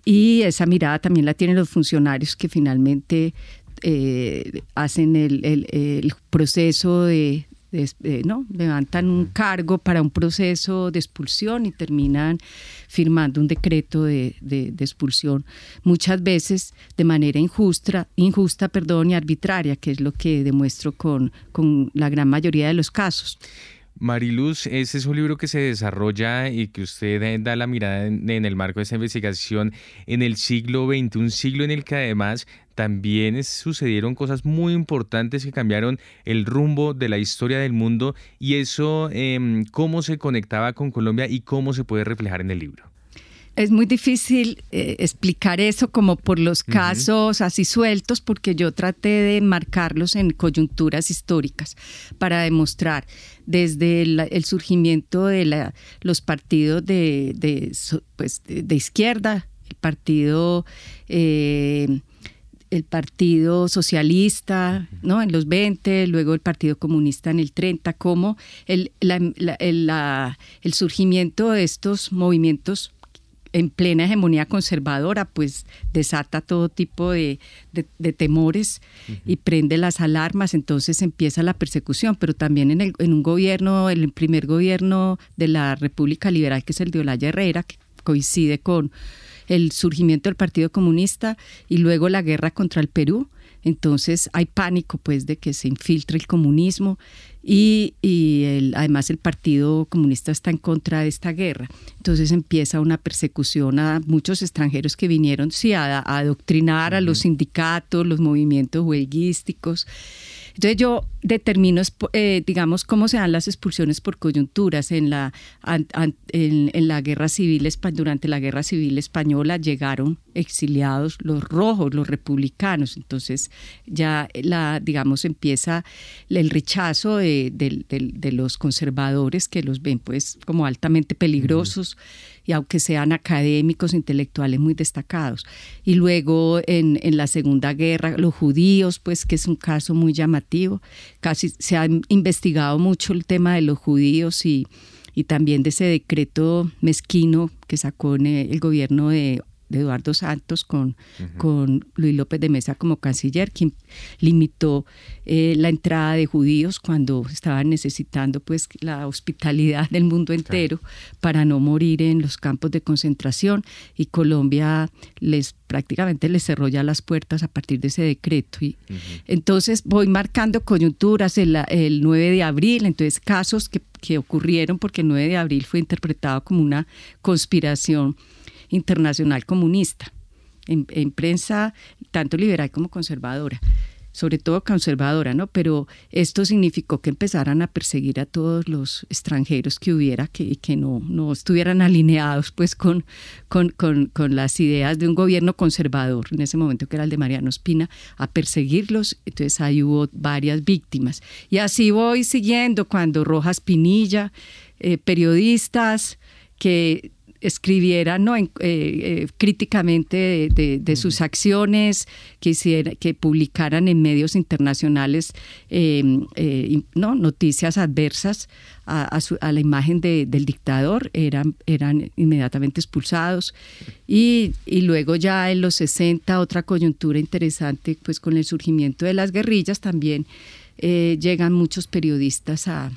y esa mirada también la tienen los funcionarios que finalmente eh, hacen el, proceso de, ¿no? levantan un cargo para un proceso de expulsión y terminan firmando un decreto de, expulsión, muchas veces de manera injusta, injusta perdón, y arbitraria, que es lo que demuestro con, con la gran mayoría de los casos. Mariluz, ese es un libro que se desarrolla y que usted eh, da la mirada en, el marco de esta investigación en el siglo XX, un siglo en el que además también sucedieron cosas muy importantes que cambiaron el rumbo de la historia del mundo y eso, em, cómo se conectaba con Colombia y cómo se puede reflejar en el libro. es muy difícil eh, explicar eso como por los casos así sueltos, porque yo traté de marcarlos en coyunturas históricas para demostrar desde el, surgimiento de la, los partidos de, de, pues, de, izquierda, el partido... Eh, el Partido Socialista ¿no? en los 20, luego el Partido Comunista en el 30, como el, el surgimiento de estos movimientos en plena hegemonía conservadora, pues desata todo tipo de, temores y prende las alarmas, entonces empieza la persecución, pero también en, el, en un gobierno, el primer gobierno de la República Liberal, que es el de Olaya Herrera, que coincide con el surgimiento del Partido Comunista y luego la guerra contra el Perú. Entonces hay pánico pues de que se infiltre el comunismo y, además el Partido Comunista está en contra de esta guerra. Entonces empieza una persecución a muchos extranjeros que vinieron sí, a, adoctrinar a los sindicatos, los movimientos huelguísticos. Entonces yo determino, eh, digamos, cómo se dan las expulsiones por coyunturas. En la, en, la guerra civil, durante la guerra civil española llegaron exiliados los rojos, los republicanos. Entonces ya, la, digamos, empieza el rechazo de, los conservadores que los ven pues como altamente peligrosos y aunque sean académicos, intelectuales muy destacados. Y luego en, en, la Segunda Guerra, los judíos, pues que es un caso muy llamativo, casi se ha investigado mucho el tema de los judíos y, y también de ese decreto mezquino que sacó el gobierno de de Eduardo Santos con, con Luis López de Mesa como canciller, quien limitó eh, la entrada de judíos cuando estaban necesitando pues la hospitalidad del mundo entero para no morir en los campos de concentración. Y Colombia les prácticamente les cerró ya las puertas a partir de ese decreto. Y Entonces voy marcando coyunturas el, el 9 de abril, entonces casos que, que ocurrieron porque el 9 de abril fue interpretado como una conspiración internacional comunista, en, prensa tanto liberal como conservadora sobre todo conservadora, ¿no? Pero esto significó que empezaran a perseguir a todos los extranjeros que hubiera, que, que no, no estuvieran alineados pues con, con, con, con, las ideas de un gobierno conservador, en ese momento que era el de Mariano Espina, a perseguirlos. Entonces ahí hubo varias víctimas. Y así voy siguiendo cuando Rojas Pinilla, eh, periodistas que escribieran ¿no? Eh, eh, críticamente de, sus acciones, que, que publicaran en medios internacionales em, eh, ¿no? noticias adversas a, la imagen del dictador, eran, eran inmediatamente expulsados. Y, y, luego ya en los 60, otra coyuntura interesante, pues con el surgimiento de las guerrillas también llegan muchos periodistas a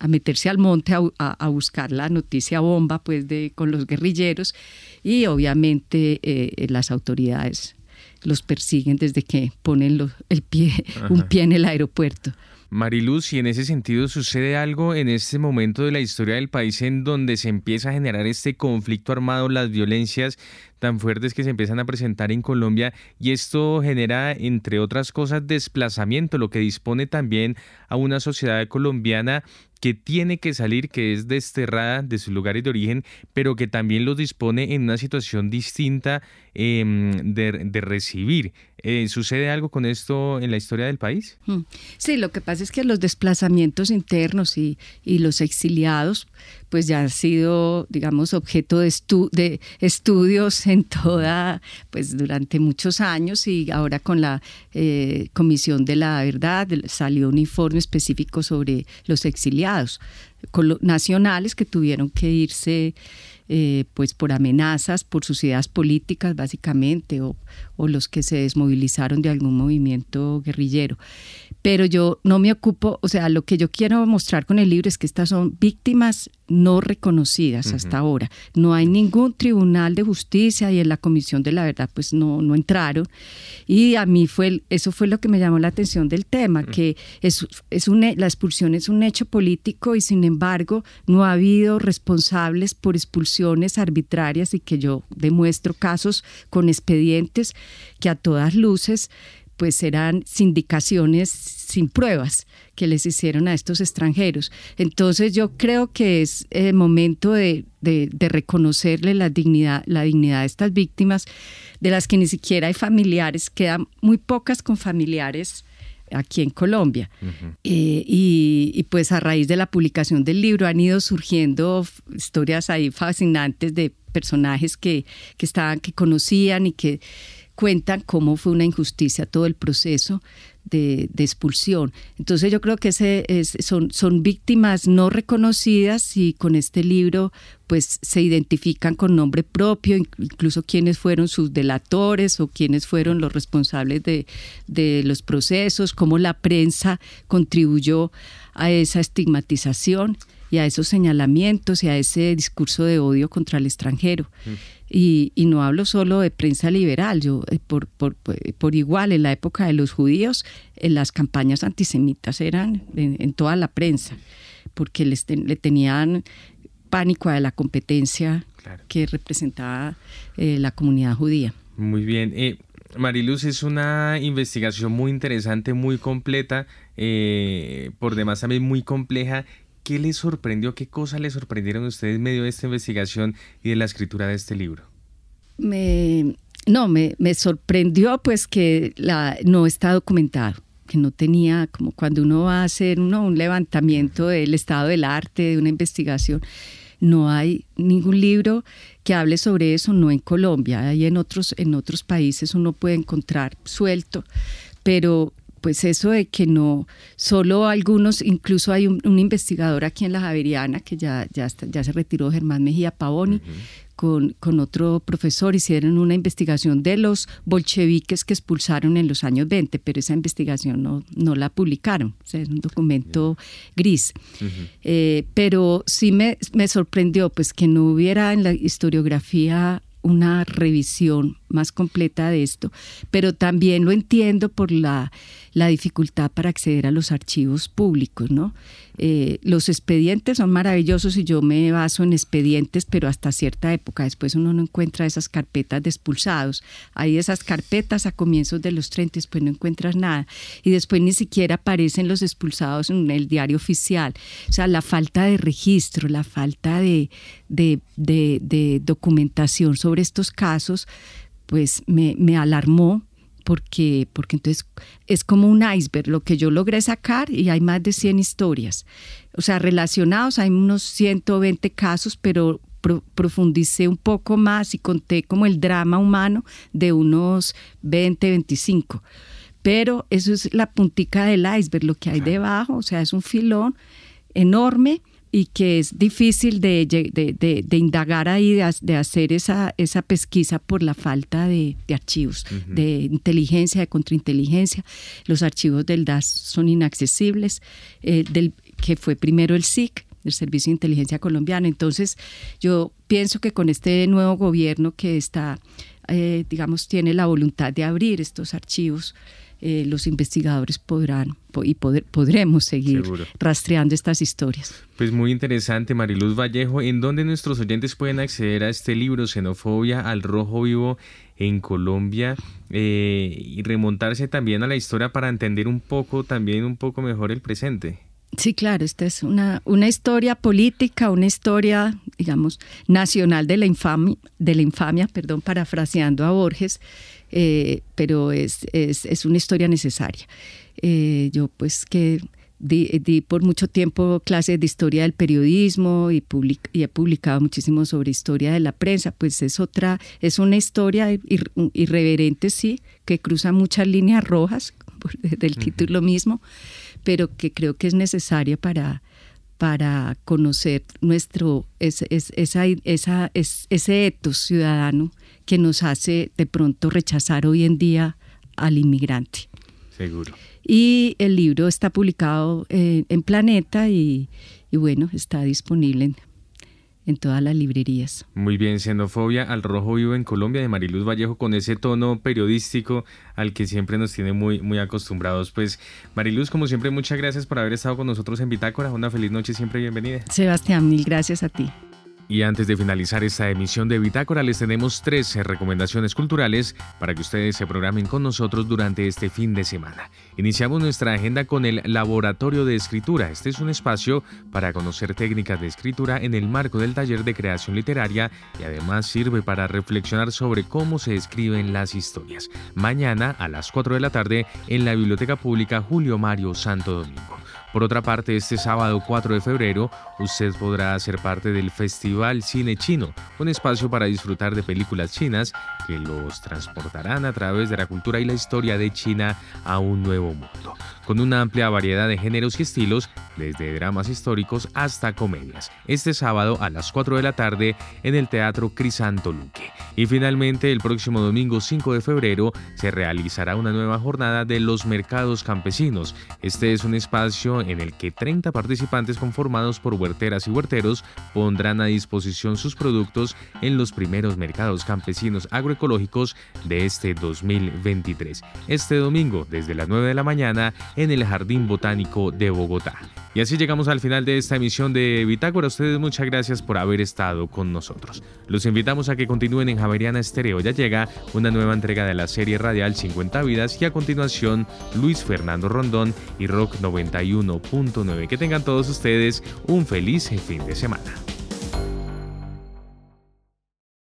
a meterse al monte a, buscar la noticia bomba pues de con los guerrilleros y obviamente eh, las autoridades los persiguen desde que ponen el pie un pie en el aeropuerto. Mariluz, y en ese sentido sucede algo en este momento de la historia del país en donde se empieza a generar este conflicto armado, las violencias tan fuertes que se empiezan a presentar en Colombia y esto genera, entre otras cosas, desplazamiento, lo que dispone también a una sociedad colombiana que tiene que salir, que es desterrada de sus lugares de origen, pero que también los dispone en una situación distinta em, de, recibir. Eh, ¿Sucede algo con esto en la historia del país? Hmm. Sí, lo que pasa es que los desplazamientos internos y los exiliados, pues ya han sido, digamos, objeto de, de estudios en toda, pues durante muchos años y ahora con la eh, Comisión de la Verdad salió un informe específico sobre los exiliados nacionales que tuvieron que irse eh, pues por amenazas, por sus ideas políticas básicamente, o, o, los que se desmovilizaron de algún movimiento guerrillero. Pero yo no me ocupo, o sea, lo que yo quiero mostrar con el libro es que estas son víctimas no reconocidas hasta ahora. No hay ningún tribunal de justicia y en la Comisión de la Verdad pues no, no entraron. Y a mí fue, eso fue lo que me llamó la atención del tema, que es, es un, la expulsión es un hecho político y sin embargo no ha habido responsables por expulsiones arbitrarias y que yo demuestro casos con expedientes que a todas luces pues eran sindicaciones sin pruebas que les hicieron a estos extranjeros. Entonces yo creo que es el momento de, reconocerle la dignidad, la dignidad de estas víctimas, de las que ni siquiera hay familiares, quedan muy pocas con familiares aquí en Colombia. Eh, y, pues a raíz de la publicación del libro han ido surgiendo historias ahí fascinantes de personajes que, que estaban, que conocían y que cuentan cómo fue una injusticia todo el proceso de, expulsión. Entonces yo creo que ese son, son víctimas no reconocidas y con este libro pues se identifican con nombre propio, incluso quiénes fueron sus delatores o quiénes fueron los responsables de, de los procesos, cómo la prensa contribuyó a esa estigmatización y a esos señalamientos y a ese discurso de odio contra el extranjero. Mm. Y, no hablo solo de prensa liberal, yo eh, por, por, por, igual en la época de los judíos en las campañas antisemitas eran en, toda la prensa, porque les le tenían pánico a la competencia que representaba eh, la comunidad judía. Muy bien. Eh, Mariluz, es una investigación muy interesante, muy completa, eh, por demás también muy compleja ¿Qué les sorprendió? ¿Qué cosas les sorprendieron a ustedes en medio de esta investigación y de la escritura de este libro? Me, no, me, sorprendió pues que la, no está documentado que no tenía, como cuando uno va a hacer un levantamiento del estado del arte, de una investigación, no hay ningún libro que hable sobre eso, no en Colombia, hay en otros, en otros países uno puede encontrar suelto, pero pues eso de que no, solo algunos, incluso hay un, investigador aquí en la Javeriana que ya, ya, ya se retiró, Germán Mejía Pavoni, con, con, otro profesor, hicieron una investigación de los bolcheviques que expulsaron en los años 20, pero esa investigación no, no la publicaron, o sea, es un documento gris. Eh, pero sí me, me sorprendió pues que no hubiera en la historiografía una revisión más completa de esto, pero también lo entiendo por la, la dificultad para acceder a los archivos públicos, ¿no? Eh, los expedientes son maravillosos y yo me baso en expedientes, pero hasta cierta época. Después uno no encuentra esas carpetas de expulsados. Hay esas carpetas a comienzos de los 30, después no encuentras nada. Y después ni siquiera aparecen los expulsados en el diario oficial. O sea, la falta de registro, la falta de, de, de documentación sobre estos casos pues me, me alarmó porque, porque entonces es como un iceberg lo que yo logré sacar y hay más de 100 historias. O sea, relacionados hay unos 120 casos, pero profundicé un poco más y conté como el drama humano de unos 20, 25. Pero eso es la puntica del iceberg, lo que hay debajo, o sea, es un filón enorme y que es difícil de, de, indagar ahí, de, hacer esa, esa pesquisa por la falta de, archivos, de inteligencia, de contrainteligencia. Los archivos del DAS son inaccesibles, eh, del, que fue primero el SIC, el Servicio de Inteligencia Colombiano. Entonces, yo pienso que con este nuevo gobierno que está, eh, digamos, tiene la voluntad de abrir estos archivos, eh, los investigadores podrán y podremos seguir rastreando estas historias. Pues muy interesante, Mariluz Vallejo. ¿En dónde nuestros oyentes pueden acceder a este libro, Xenofobia al Rojo Vivo en Colombia, eh, y remontarse también a la historia para entender un poco, también un poco mejor el presente? Sí, claro, esta es una, una historia política, una historia, digamos, nacional de la infamia, de la infamia, perdón, parafraseando a Borges, eh, pero es, es, una historia necesaria. Eh, yo pues que di, por mucho tiempo clases de historia del periodismo y, y, he publicado muchísimo sobre historia de la prensa, pues es otra, es una historia irreverente, sí, que cruza muchas líneas rojas, [laughs] del título mismo, pero que creo que es necesaria para, para conocer nuestro, esa, esa, ese etos ciudadano que nos hace de pronto rechazar hoy en día al inmigrante. Seguro. Y el libro está publicado eh, en Planeta y, bueno, está disponible en, en todas las librerías. Muy bien, Xenofobia al Rojo Vivo en Colombia de Mariluz Vallejo con ese tono periodístico al que siempre nos tiene muy, muy acostumbrados. Pues Mariluz, como siempre, muchas gracias por haber estado con nosotros en Bitácora. Una feliz noche, siempre bienvenida. Sebastián, mil gracias a ti. Y antes de finalizar esta emisión de Bitácora, les tenemos tres recomendaciones culturales para que ustedes se programen con nosotros durante este fin de semana. Iniciamos nuestra agenda con el Laboratorio de Escritura. Este es un espacio para conocer técnicas de escritura en el marco del taller de creación literaria y además sirve para reflexionar sobre cómo se escriben las historias. Mañana a las 4 de la tarde en la Biblioteca Pública Julio Mario Santo Domingo. Por otra parte, este sábado 4 de febrero, usted podrá ser parte del Festival Cine Chino, un espacio para disfrutar de películas chinas que los transportarán a través de la cultura y la historia de China a un nuevo mundo, con una amplia variedad de géneros y estilos, desde dramas históricos hasta comedias. Este sábado a las 4 de la tarde en el Teatro Crisanto Luque. Y finalmente, el próximo domingo 5 de febrero se realizará una nueva jornada de los mercados campesinos. Este es un espacio en el que 30 participantes conformados por huerteras y huerteros pondrán a disposición sus productos en los primeros mercados campesinos agroecológicos de este 2023. Este domingo, desde las 9 de la mañana, en el Jardín Botánico de Bogotá. Y así llegamos al final de esta emisión de Bitácora. ustedes muchas gracias por haber estado con nosotros. Los invitamos a que continúen en Javeriana Estéreo. Ya llega una nueva entrega de la serie radial 50 vidas y a continuación Luis Fernando Rondón y Rock 91 que tengan todos ustedes un feliz fin de semana.